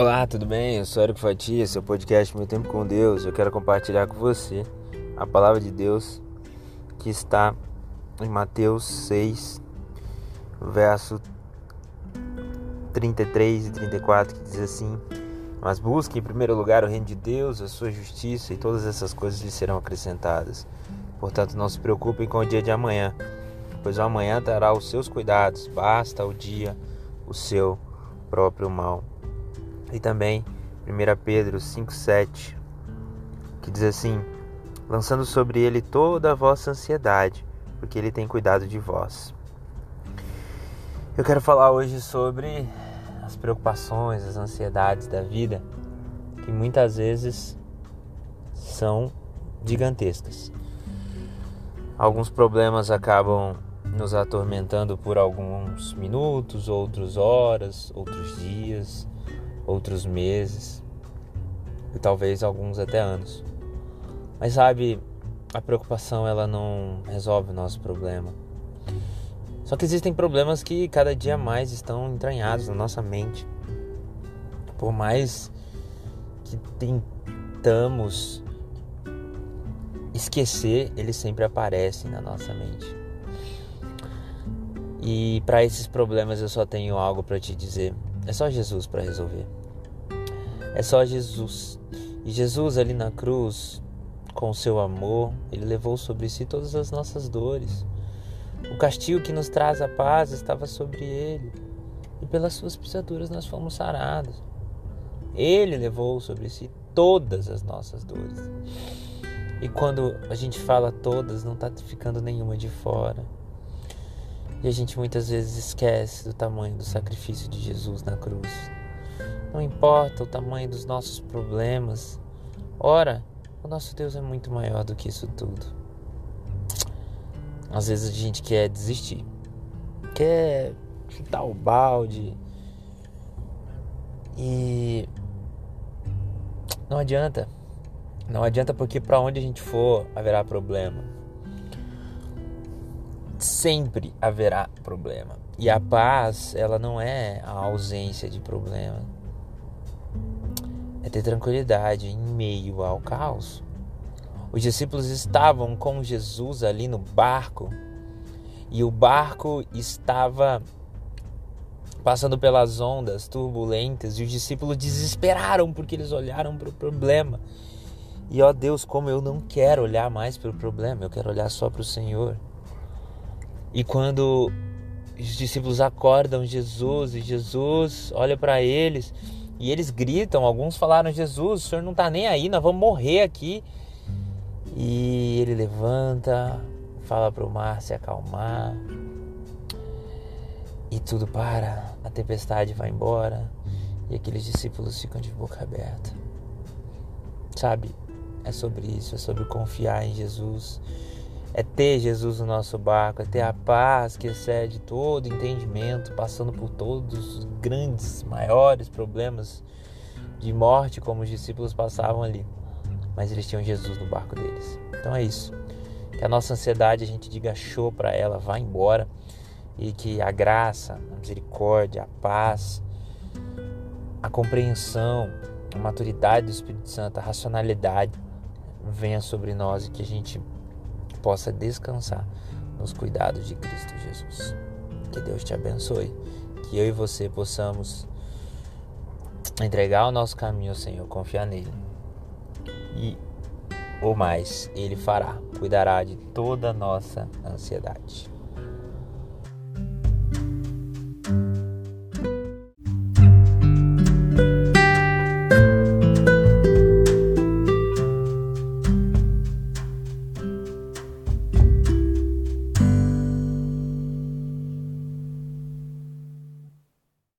Olá, tudo bem? Eu sou Eric Fatia, seu podcast Meu Tempo com Deus. Eu quero compartilhar com você a palavra de Deus que está em Mateus 6, verso 33 e 34, que diz assim: Mas busque em primeiro lugar o reino de Deus, a sua justiça, e todas essas coisas lhe serão acrescentadas. Portanto, não se preocupem com o dia de amanhã, pois o amanhã dará os seus cuidados, basta o dia o seu próprio mal. E também 1 Pedro 5,7, que diz assim: lançando sobre ele toda a vossa ansiedade, porque ele tem cuidado de vós. Eu quero falar hoje sobre as preocupações, as ansiedades da vida, que muitas vezes são gigantescas. Alguns problemas acabam nos atormentando por alguns minutos, outros horas, outros dias outros meses e talvez alguns até anos. Mas sabe, a preocupação ela não resolve o nosso problema. Só que existem problemas que cada dia mais estão entranhados na nossa mente. Por mais que tentamos esquecer, eles sempre aparecem na nossa mente. E para esses problemas eu só tenho algo para te dizer. É só Jesus para resolver. É só Jesus. E Jesus ali na cruz, com seu amor, ele levou sobre si todas as nossas dores. O castigo que nos traz a paz estava sobre ele. E pelas suas pisaduras nós fomos sarados. Ele levou sobre si todas as nossas dores. E quando a gente fala todas, não está ficando nenhuma de fora. E a gente muitas vezes esquece do tamanho do sacrifício de Jesus na cruz. Não importa o tamanho dos nossos problemas. Ora, o nosso Deus é muito maior do que isso tudo. Às vezes a gente quer desistir, quer chutar o balde e não adianta. Não adianta porque para onde a gente for haverá problema. Sempre haverá problema. E a paz, ela não é a ausência de problema é ter tranquilidade em meio ao caos. Os discípulos estavam com Jesus ali no barco e o barco estava passando pelas ondas turbulentas e os discípulos desesperaram porque eles olharam para o problema. E ó Deus, como eu não quero olhar mais para o problema, eu quero olhar só para o Senhor. E quando os discípulos acordam Jesus e Jesus olha para eles e eles gritam, alguns falaram: Jesus, o senhor não está nem aí, nós vamos morrer aqui. E ele levanta, fala para o mar se acalmar. E tudo para, a tempestade vai embora. E aqueles discípulos ficam de boca aberta. Sabe, é sobre isso, é sobre confiar em Jesus é ter Jesus no nosso barco, é ter a paz que excede todo entendimento, passando por todos os grandes, maiores problemas de morte, como os discípulos passavam ali. Mas eles tinham Jesus no barco deles. Então é isso. Que a nossa ansiedade a gente diga show para ela, vá embora. E que a graça, a misericórdia, a paz, a compreensão, a maturidade do Espírito Santo, a racionalidade venha sobre nós e que a gente possa descansar nos cuidados de Cristo Jesus. Que Deus te abençoe, que eu e você possamos entregar o nosso caminho ao Senhor, confiar nele. E ou mais, ele fará, cuidará de toda a nossa ansiedade.